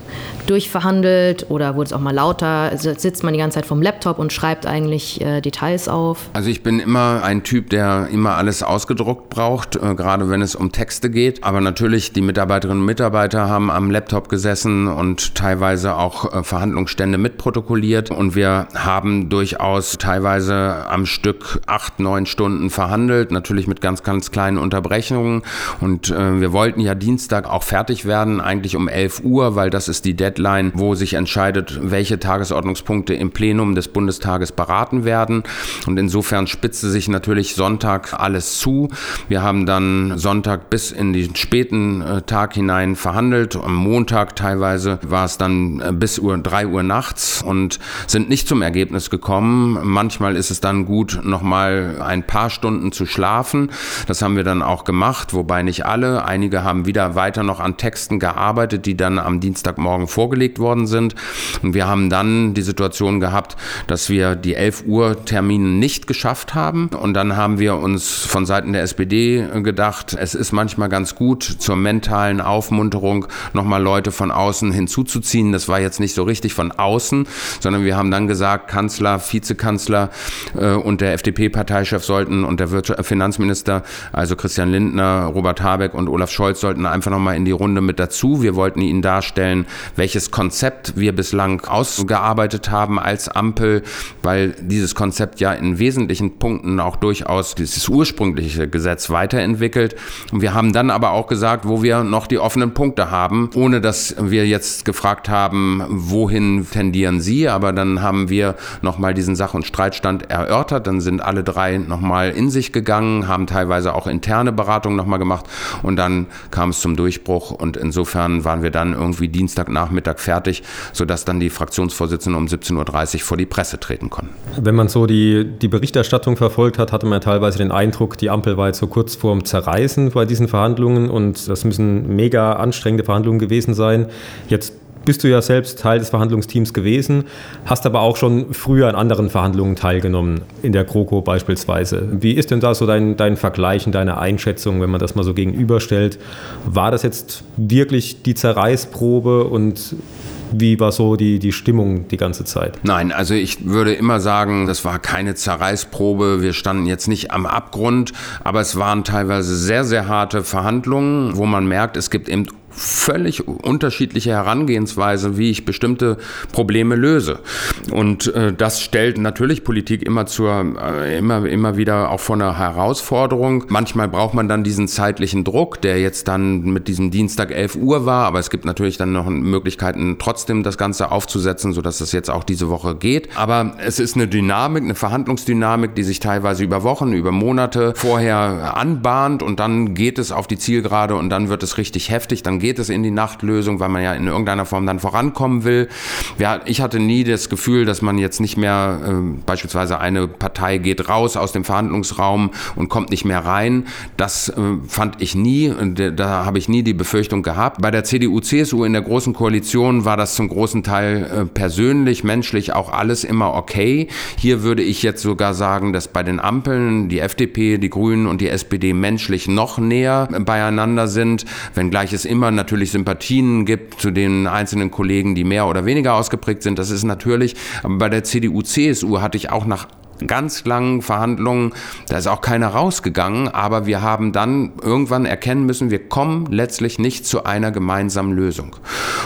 durchverhandelt oder wurde es auch mal lauter? Sitzt man die ganze Zeit vom Laptop und schreibt eigentlich äh, Details auf? Also ich bin immer ein Typ, der immer alles ausgedruckt braucht, äh, gerade wenn es um Texte geht. Aber natürlich, die Mitarbeiterinnen und Mitarbeiter haben am Laptop gesessen und teilweise auch äh, Verhandlungsstände mitprotokolliert und wir haben durchaus teilweise am Stück acht, neun Stunden verhandelt, natürlich mit ganz, ganz kleinen Unterbrechungen. Und äh, wir wollten ja Dienstag auch fertig werden, eigentlich um 11 Uhr, weil das ist die Deadline, wo sich entscheidet, welche Tagesordnungspunkte im Plenum des Bundestages beraten werden. Und insofern spitzte sich natürlich Sonntag alles zu. Wir haben dann Sonntag bis in den späten äh, Tag hinein verhandelt, am Montag teilweise war es dann äh, bis Uhr, 3 Uhr nachts und sind nicht zum Ergebnis gekommen. Manchmal ist es dann gut, nochmal ein paar Stunden zu schlafen. Das haben wir dann auch gemacht, wobei nicht alle. Einige haben wieder weiter noch an Texten gearbeitet, die dann am Dienstagmorgen vorgelegt worden sind. Und wir haben dann die Situation gehabt, dass wir die 11 Uhr Termine nicht geschafft haben. Und dann haben wir uns von Seiten der SPD gedacht, es ist manchmal ganz gut, zur mentalen Aufmunterung nochmal Leute von außen hinzuzuziehen. Das war jetzt nicht nicht so richtig von außen, sondern wir haben dann gesagt, Kanzler, Vizekanzler äh, und der FDP-Parteichef sollten und der Wirtschaft Finanzminister, also Christian Lindner, Robert Habeck und Olaf Scholz sollten einfach nochmal in die Runde mit dazu. Wir wollten ihnen darstellen, welches Konzept wir bislang ausgearbeitet haben als Ampel, weil dieses Konzept ja in wesentlichen Punkten auch durchaus dieses ursprüngliche Gesetz weiterentwickelt. Und wir haben dann aber auch gesagt, wo wir noch die offenen Punkte haben, ohne dass wir jetzt gefragt haben, wohin tendieren Sie? Aber dann haben wir nochmal diesen Sach- und Streitstand erörtert. Dann sind alle drei nochmal in sich gegangen, haben teilweise auch interne Beratungen nochmal gemacht und dann kam es zum Durchbruch und insofern waren wir dann irgendwie Dienstagnachmittag fertig, sodass dann die Fraktionsvorsitzenden um 17.30 Uhr vor die Presse treten konnten. Wenn man so die, die Berichterstattung verfolgt hat, hatte man teilweise den Eindruck, die Ampel war jetzt so kurz vorm Zerreißen bei diesen Verhandlungen und das müssen mega anstrengende Verhandlungen gewesen sein. Jetzt bist du ja selbst Teil des Verhandlungsteams gewesen, hast aber auch schon früher an anderen Verhandlungen teilgenommen, in der GroKo beispielsweise. Wie ist denn da so dein, dein Vergleich und deine Einschätzung, wenn man das mal so gegenüberstellt? War das jetzt wirklich die Zerreißprobe und wie war so die, die Stimmung die ganze Zeit? Nein, also ich würde immer sagen, das war keine Zerreißprobe. Wir standen jetzt nicht am Abgrund, aber es waren teilweise sehr, sehr harte Verhandlungen, wo man merkt, es gibt eben völlig unterschiedliche Herangehensweise, wie ich bestimmte Probleme löse. Und äh, das stellt natürlich Politik immer zur, äh, immer, immer wieder auch vor einer Herausforderung. Manchmal braucht man dann diesen zeitlichen Druck, der jetzt dann mit diesem Dienstag 11 Uhr war, aber es gibt natürlich dann noch Möglichkeiten, trotzdem das Ganze aufzusetzen, sodass es jetzt auch diese Woche geht. Aber es ist eine Dynamik, eine Verhandlungsdynamik, die sich teilweise über Wochen, über Monate vorher anbahnt und dann geht es auf die Zielgerade und dann wird es richtig heftig, dann geht geht es in die Nachtlösung, weil man ja in irgendeiner Form dann vorankommen will. Ja, ich hatte nie das Gefühl, dass man jetzt nicht mehr, äh, beispielsweise eine Partei geht raus aus dem Verhandlungsraum und kommt nicht mehr rein. Das äh, fand ich nie, da habe ich nie die Befürchtung gehabt. Bei der CDU, CSU in der Großen Koalition war das zum großen Teil äh, persönlich, menschlich auch alles immer okay. Hier würde ich jetzt sogar sagen, dass bei den Ampeln die FDP, die Grünen und die SPD menschlich noch näher beieinander sind, wenngleich es immer natürlich Sympathien gibt zu den einzelnen Kollegen, die mehr oder weniger ausgeprägt sind. Das ist natürlich, aber bei der CDU, CSU hatte ich auch nach ganz langen Verhandlungen, da ist auch keiner rausgegangen, aber wir haben dann irgendwann erkennen müssen, wir kommen letztlich nicht zu einer gemeinsamen Lösung.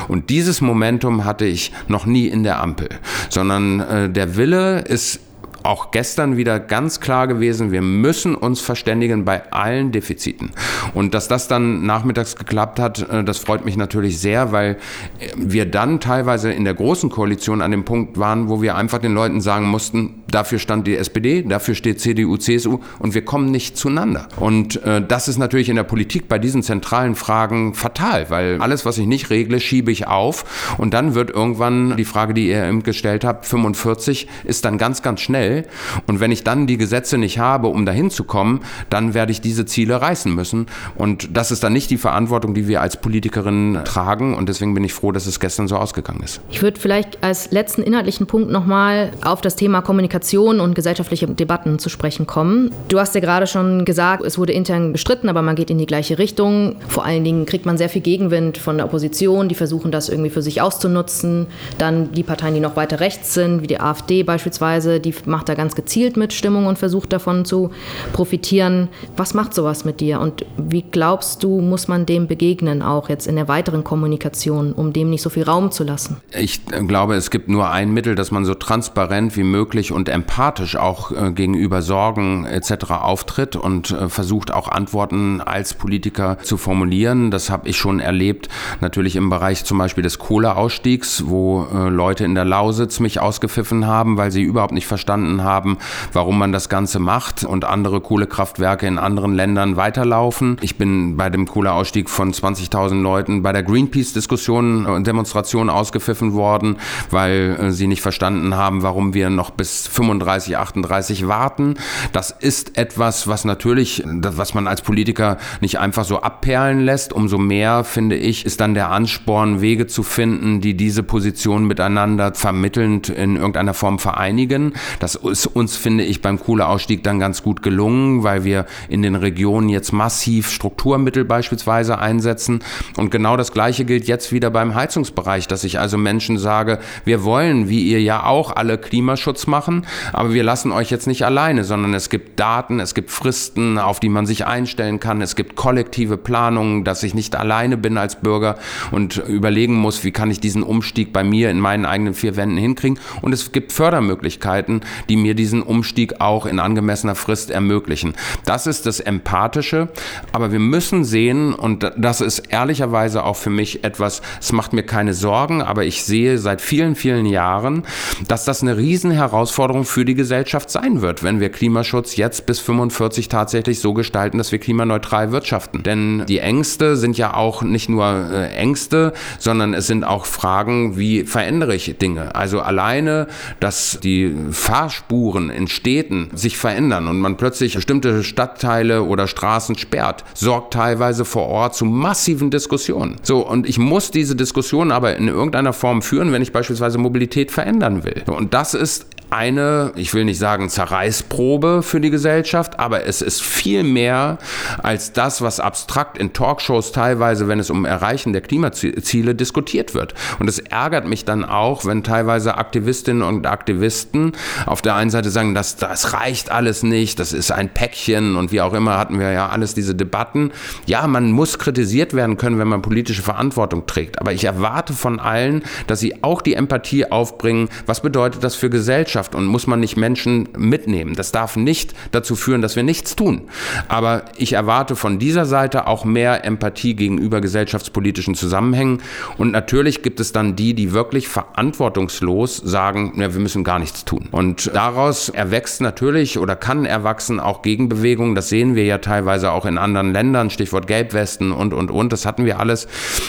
Und dieses Momentum hatte ich noch nie in der Ampel, sondern äh, der Wille ist auch gestern wieder ganz klar gewesen, wir müssen uns verständigen bei allen Defiziten. Und dass das dann nachmittags geklappt hat, äh, das freut mich natürlich sehr, weil äh, wir dann teilweise in der großen Koalition an dem Punkt waren, wo wir einfach den Leuten sagen mussten, dafür stand die SPD, dafür steht CDU, CSU und wir kommen nicht zueinander. Und äh, das ist natürlich in der Politik bei diesen zentralen Fragen fatal, weil alles, was ich nicht regle, schiebe ich auf und dann wird irgendwann die Frage, die ihr eben gestellt habt, 45 ist dann ganz, ganz schnell schnell. Und wenn ich dann die Gesetze nicht habe, um dahin zu kommen, dann werde ich diese Ziele reißen müssen. Und das ist dann nicht die Verantwortung, die wir als Politikerinnen tragen. Und deswegen bin ich froh, dass es gestern so ausgegangen ist. Ich würde vielleicht als letzten inhaltlichen Punkt nochmal auf das Thema Kommunikation und gesellschaftliche Debatten zu sprechen kommen. Du hast ja gerade schon gesagt, es wurde intern bestritten, aber man geht in die gleiche Richtung. Vor allen Dingen kriegt man sehr viel Gegenwind von der Opposition, die versuchen das irgendwie für sich auszunutzen. Dann die Parteien, die noch weiter rechts sind, wie die AfD beispielsweise, die machen macht da ganz gezielt mit Stimmung und versucht davon zu profitieren. Was macht sowas mit dir und wie glaubst du, muss man dem begegnen, auch jetzt in der weiteren Kommunikation, um dem nicht so viel Raum zu lassen? Ich glaube, es gibt nur ein Mittel, dass man so transparent wie möglich und empathisch auch äh, gegenüber Sorgen etc. auftritt und äh, versucht auch Antworten als Politiker zu formulieren. Das habe ich schon erlebt, natürlich im Bereich zum Beispiel des Kohleausstiegs, wo äh, Leute in der Lausitz mich ausgepfiffen haben, weil sie überhaupt nicht verstanden verstanden haben, warum man das Ganze macht und andere Kohlekraftwerke in anderen Ländern weiterlaufen. Ich bin bei dem Kohleausstieg von 20.000 Leuten bei der Greenpeace-Diskussion und Demonstration ausgepfiffen worden, weil äh, sie nicht verstanden haben, warum wir noch bis 35, 38 warten. Das ist etwas, was natürlich, was man als Politiker nicht einfach so abperlen lässt. Umso mehr, finde ich, ist dann der Ansporn, Wege zu finden, die diese Position miteinander vermittelnd in irgendeiner Form vereinigen. Das ist uns, finde ich, beim Kohleausstieg dann ganz gut gelungen, weil wir in den Regionen jetzt massiv Strukturmittel beispielsweise einsetzen. Und genau das Gleiche gilt jetzt wieder beim Heizungsbereich, dass ich also Menschen sage, wir wollen, wie ihr ja auch, alle Klimaschutz machen, aber wir lassen euch jetzt nicht alleine, sondern es gibt Daten, es gibt Fristen, auf die man sich einstellen kann, es gibt kollektive Planungen, dass ich nicht alleine bin als Bürger und überlegen muss, wie kann ich diesen Umstieg bei mir in meinen eigenen vier Wänden hinkriegen und es gibt Fördermöglichkeiten, die mir diesen Umstieg auch in angemessener Frist ermöglichen. Das ist das Empathische, aber wir müssen sehen und das ist ehrlicherweise auch für mich etwas, es macht mir keine Sorgen, aber ich sehe seit vielen, vielen Jahren, dass das eine Riesenherausforderung für die Gesellschaft sein wird, wenn wir Klimaschutz jetzt bis 45 tatsächlich so gestalten, dass wir klimaneutral wirtschaften. Denn die Ängste sind ja auch nicht nur äh, Ängste, sondern es sind auch Fragen, wie verändere ich Dinge. Also alleine, dass die Fahrspuren in Städten sich verändern und man plötzlich bestimmte Stadtteile oder Straßen sperrt, sorgt teilweise vor Ort zu massiven Diskussionen. So, und ich muss diese Diskussion aber in irgendeiner Form führen, wenn ich beispielsweise Mobilität verändern will. Und das ist eine, ich will nicht sagen Zerreißprobe für die Gesellschaft, aber es ist viel mehr als das, was abstrakt in Talkshows teilweise, wenn es um Erreichen der Klimaziele diskutiert wird. Und es ärgert mich dann auch, wenn teilweise Aktivistinnen und Aktivisten auf der einen Seite sagen, das, das reicht alles nicht, das ist ein Päckchen und wie auch immer hatten wir ja alles diese Debatten. Ja, man muss kritisiert werden können, wenn man politische Verantwortung trägt. Aber ich erwarte von allen, dass sie auch die Empathie aufbringen. Was bedeutet das für Gesellschaft? Gesellschaft und muss man nicht Menschen mitnehmen. Das darf nicht dazu führen, dass wir nichts tun. Aber ich erwarte von dieser Seite auch mehr Empathie gegenüber gesellschaftspolitischen Zusammenhängen. Und natürlich gibt es dann die, die wirklich verantwortungslos sagen, ja, wir müssen gar nichts tun. Und daraus erwächst natürlich oder kann erwachsen auch Gegenbewegungen. Das sehen wir ja teilweise auch in anderen Ländern, Stichwort Gelbwesten und, und, und. Das hatten wir alles.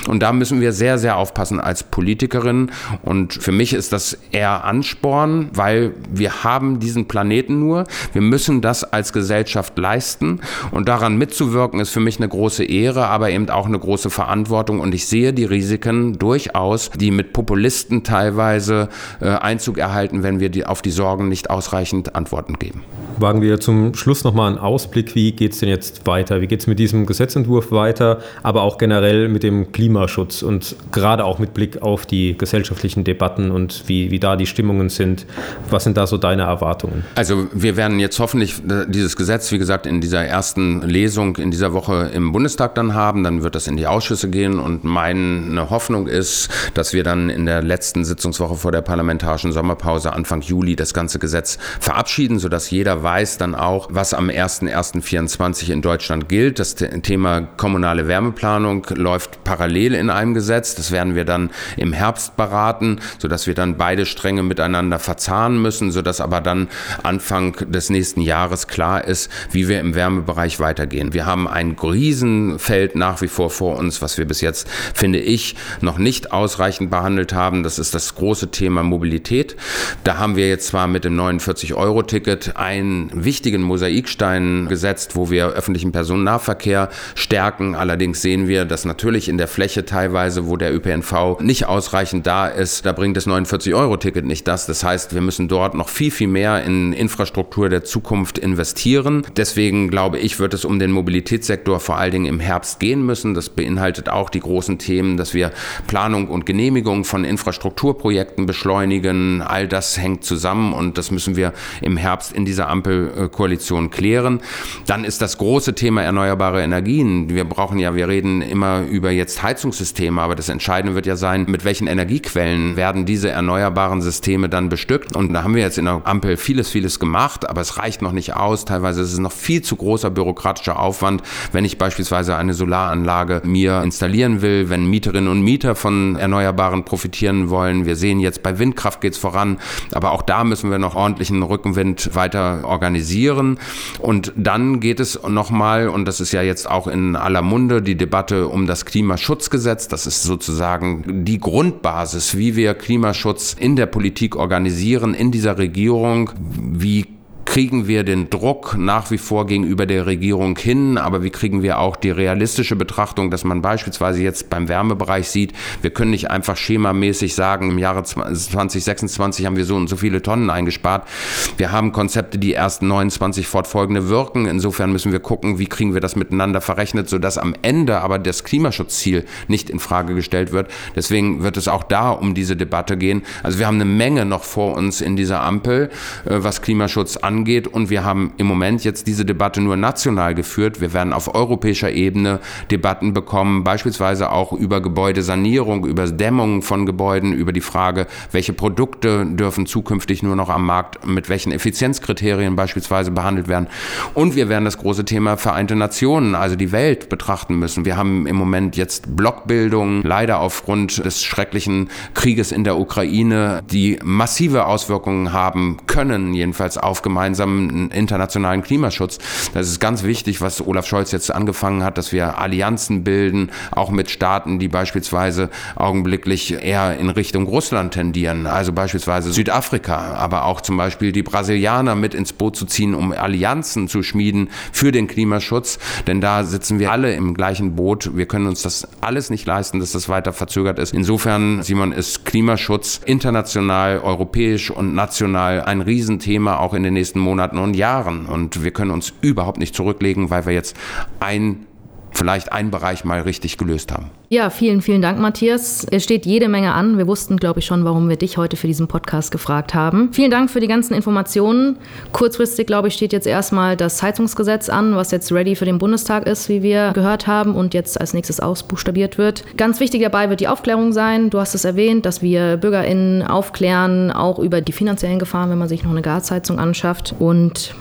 Und da müssen wir sehr, sehr aufpassen als Politikerin. Und für mich ist das eher Ansporn, weil wir haben diesen Planeten nur. Wir müssen das als Gesellschaft leisten und daran mitzuwirken ist für mich eine große Ehre, aber eben auch eine große Verantwortung und ich sehe die Risiken durchaus, die mit Populisten teilweise äh, Einzug erhalten, wenn wir die, auf die Sorgen nicht ausreichend Antworten geben. Wagen wir zum Schluss nochmal einen Ausblick, wie geht es denn jetzt weiter? Wie geht es mit diesem Gesetzentwurf weiter, aber auch generell mit dem Klimaschutz und gerade auch mit Blick auf die gesellschaftlichen Debatten und wie, wie da die Stimmungen sind? Was sind da so deine Erwartungen? Also wir werden jetzt hoffentlich äh, dieses Gesetz, wie gesagt, in dieser ersten Lesung in dieser Woche im Bundestag dann haben. Dann wird das in die Ausschüsse gehen und meine Hoffnung ist, dass wir dann in der letzten Sitzungswoche vor der parlamentarischen Sommerpause Anfang Juli das ganze Gesetz verabschieden, sodass jeder weiß dann auch, was am 01.01.24 in Deutschland gilt. Das Thema kommunale Wärmeplanung läuft parallel in einem Gesetz. Das werden wir dann im Herbst beraten, sodass wir dann beide Stränge miteinander verzahnen müssen, sodass aber dann Anfang des nächsten Jahres klar ist, wie wir im Wärmebereich weitergehen. Wir haben ein Riesenfeld nach wie vor vor uns, was wir bis jetzt, finde ich, noch nicht ausreichend behandelt haben. Das ist das große Thema Mobilität. Da haben wir jetzt zwar mit dem 49-Euro-Ticket einen wichtigen Mosaikstein gesetzt, wo wir öffentlichen Personennahverkehr stärken. Allerdings sehen wir, dass natürlich in der Fläche teilweise, wo der ÖPNV nicht ausreichend da ist, da bringt das 49-Euro-Ticket nicht das. Das heißt, wir müssen dort noch viel, viel mehr in Infrastruktur der Zukunft investieren. Deswegen glaube ich, wird es um den Mobilitätssektor vor allen Dingen im Herbst gehen müssen. Das beinhaltet auch die großen Themen, dass wir Planung und Genehmigung von Infrastrukturprojekten beschleunigen. All das hängt zusammen und das müssen wir im Herbst in dieser Ampelkoalition klären. Dann ist das große Thema erneuerbare Energien. Wir brauchen ja, wir reden immer über jetzt Heizungssysteme, aber das Entscheidende wird ja sein, mit welchen Energiequellen werden diese erneuerbaren Systeme dann bestückt. Und da haben wir jetzt in der Ampel vieles, vieles gemacht, aber es reicht noch nicht aus. Teilweise ist es noch viel zu großer bürokratischer Aufwand, wenn ich beispielsweise eine Solaranlage mir installieren will, wenn Mieterinnen und Mieter von Erneuerbaren profitieren wollen. Wir sehen jetzt bei Windkraft geht es voran, aber auch da müssen wir noch ordentlichen Rückenwind weiter organisieren. Und dann geht es nochmal, und das ist ja jetzt auch in aller Munde, die Debatte um das Klimaschutzgesetz. Das ist sozusagen die Grundbasis, wie wir Klimaschutz in der Politik organisieren, in dieser Regierung. Wie kriegen wir den Druck nach wie vor gegenüber der Regierung hin, aber wie kriegen wir auch die realistische Betrachtung, dass man beispielsweise jetzt beim Wärmebereich sieht, wir können nicht einfach schemamäßig sagen, im Jahre 2026 haben wir so und so viele Tonnen eingespart. Wir haben Konzepte, die erst 29 fortfolgende wirken. Insofern müssen wir gucken, wie kriegen wir das miteinander verrechnet, sodass am Ende aber das Klimaschutzziel nicht in Frage gestellt wird. Deswegen wird es auch da um diese Debatte gehen. Also wir haben eine Menge noch vor uns in dieser Ampel, äh, was Klimaschutz angeht. Und wir haben im Moment jetzt diese Debatte nur national geführt. Wir werden auf europäischer Ebene Debatten bekommen, beispielsweise auch über Gebäudesanierung, über Dämmung von Gebäuden, über die Frage, welche Produkte dürfen zukünftig nur noch am Markt mit welchen Effizienzkriterien beispielsweise behandelt werden. Und wir werden das große Thema Vereinte Nationen, also die Welt, betrachten müssen. Wir haben im Moment jetzt Blockbildungen, leider aufgrund des schrecklichen Krieges in der Ukraine, die massive Auswirkungen haben können, jedenfalls auf gemeinsamen internationalen Klimaschutz. Das ist ganz wichtig, was Olaf Scholz jetzt angefangen hat, dass wir Allianzen bilden, auch mit Staaten, die beispielsweise augenblicklich eher in Richtung Russland tendieren, also beispielsweise Südafrika, aber auch zum Beispiel die Brasilianer mit ins Boot zu ziehen, um Allianzen zu schmieden für den Klimaschutz, denn da sitzen wir alle im gleichen Boot. Wir können uns das alles nicht leisten, dass das weiter verzögert ist. Insofern, Simon, ist Klimaschutz international, europäisch und national ein Riesenthema auch in den nächsten Monaten und Jahren. Und wir können uns überhaupt nicht zurücklegen, weil wir jetzt ein vielleicht einen Bereich mal richtig gelöst haben. Ja, vielen, vielen Dank, Matthias. Es steht jede Menge an. Wir wussten, glaube ich, schon, warum wir dich heute für diesen Podcast gefragt haben. Vielen Dank für die ganzen Informationen. Kurzfristig, glaube ich, steht jetzt erstmal das Heizungsgesetz an, was jetzt ready für den Bundestag ist, wie wir gehört haben und jetzt als nächstes ausbuchstabiert wird. Ganz wichtig dabei wird die Aufklärung sein. Du hast es erwähnt, dass wir BürgerInnen aufklären, auch über die finanziellen Gefahren, wenn man sich noch eine Gasheizung anschafft. Und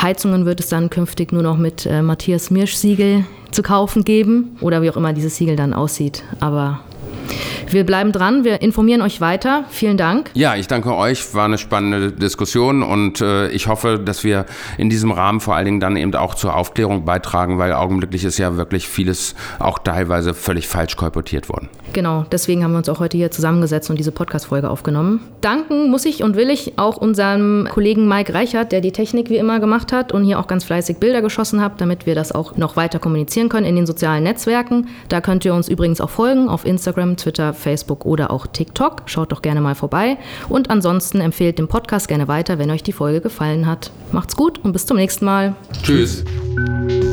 Heizungen wird es dann künftig nur noch mit äh, Matthias Mirsch-Siegel zu kaufen geben oder wie auch immer dieses Siegel dann aussieht. Aber wir bleiben dran, wir informieren euch weiter. Vielen Dank. Ja, ich danke euch. War eine spannende Diskussion und äh, ich hoffe, dass wir in diesem Rahmen vor allen Dingen dann eben auch zur Aufklärung beitragen, weil augenblicklich ist ja wirklich vieles auch teilweise völlig falsch kolportiert worden. Genau, deswegen haben wir uns auch heute hier zusammengesetzt und diese Podcast-Folge aufgenommen. Danken muss ich und will ich auch unserem Kollegen Mike Reichert, der die Technik wie immer gemacht hat und hier auch ganz fleißig Bilder geschossen hat, damit wir das auch noch weiter kommunizieren können in den sozialen Netzwerken. Da könnt ihr uns übrigens auch folgen auf Instagram, Twitter, Facebook oder auch TikTok. Schaut doch gerne mal vorbei. Und ansonsten empfehlt den Podcast gerne weiter, wenn euch die Folge gefallen hat. Macht's gut und bis zum nächsten Mal. Tschüss. Tschüss.